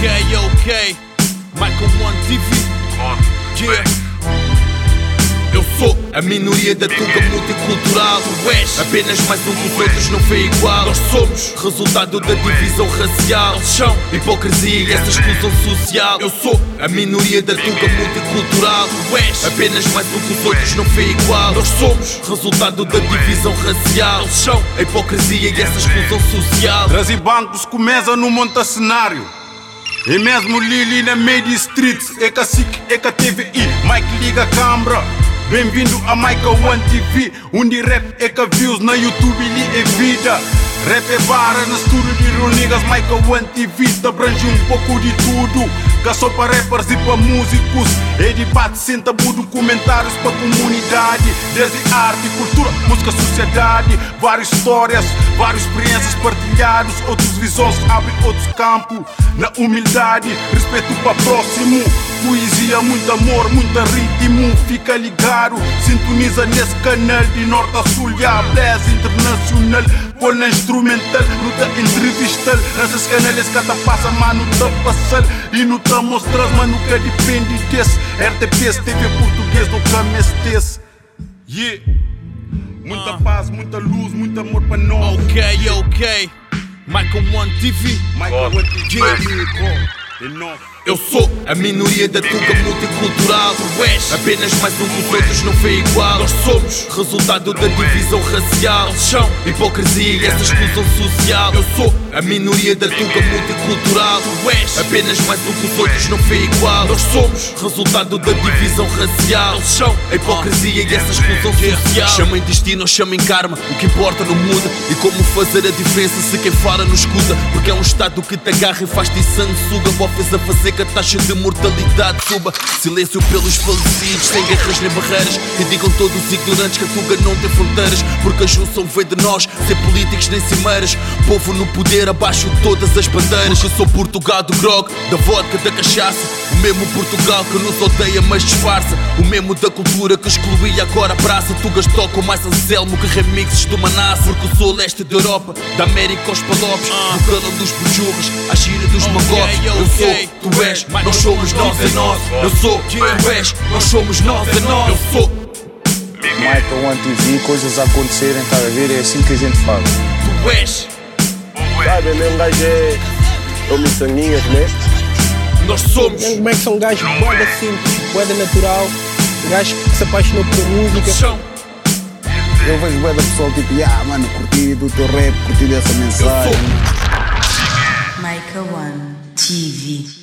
Ok, ok. Michael One TV. Yeah. Eu sou a minoria da tuga multicultural. Tu és apenas mais um dos outros, não foi igual. Nós somos resultado da divisão racial. Eles são hipocrisia e essa exclusão social. Eu sou a minoria da tuga multicultural. Tu és apenas mais um dos outros, não foi igual. Nós somos resultado da divisão racial. Eles são a hipocrisia e essa exclusão social. Trazi bancos começa no monta cenário. E mesmo Lili na Media Street, é SIC, é TVI, Mike liga a câmara. Bem-vindo a Michael One TV, onde rap é que views na YouTube li é vida. Rap é vara no estúdio de Ronigas, Michael One TV te abrange um pouco de tudo. Que só para rappers e para músicos. É debate sem tabu, documentários para comunidade. Desde arte, cultura, música, sociedade. Várias histórias, várias experiências partilhadas. Outros visões abrem outros campos. Na humildade, respeito para próximo. Poesia, muito amor, muito ritmo. Fica ligado, sintoniza nesse canal de norte a sul. E a internacional. Põe na instrumental, não te entrevistar. Nesses canais que te passa, mano, te passar. E não te mostras, mano, que depende desse. RTPS, TV português, do camestes. Yeah. Muita paz, muita luz, muito amor para nós. Ok, ok. Michael One TV. Michael One TV. É nóis. Eu sou a minoria da tuga multicultural. Tu és apenas mais um dos outros, não foi igual. Nós somos resultado da divisão racial. Eles são hipocrisia e essa exclusão social. Eu sou a minoria da tuga multicultural. Tu és apenas mais um dos outros, não foi igual. Nós somos resultado da divisão racial. Eles são a hipocrisia e essa exclusão social. Chamem destino ou chamem karma, o que importa não muda. E como fazer a diferença se quem fala não escuta? Porque é um estado que te agarra e faz-te sanguessuga. Bofes a fazer que a taxa de mortalidade suba. Silêncio pelos falecidos, sem guerras nem barreiras. E digam todos os ignorantes que a fuga não tem fronteiras. Porque a junção vem de nós, sem políticos nem cimeiras. Povo no poder, abaixo de todas as bandeiras. Porque sou Portugal do grog, da vodka, da cachaça. O mesmo Portugal que nos odeia, mas disfarça. O mesmo da cultura que excluía agora a praça. Tugas tocam mais Anselmo que remixes do Manasse. Porque sou leste da Europa, da América aos palopes. Do calão dos bujurras, à gira dos magopes. Eu sou, tu és, nós somos nós, é nós. Eu sou, tu és, nós somos nós, é nós. Eu sou, Michael One TV, coisas a acontecerem, tá a ver? É assim que a gente faz. tu és, Sabe, mesmo gajo é. É o miçanguinhas, né? Nós somos. Como é que são gajos boeda simples, boeda natural, gajos que se apaixonou por música. São, Eu vejo bem da pessoal tipo, ah, mano, curti do teu rap, curti dessa mensagem. Michael One TV.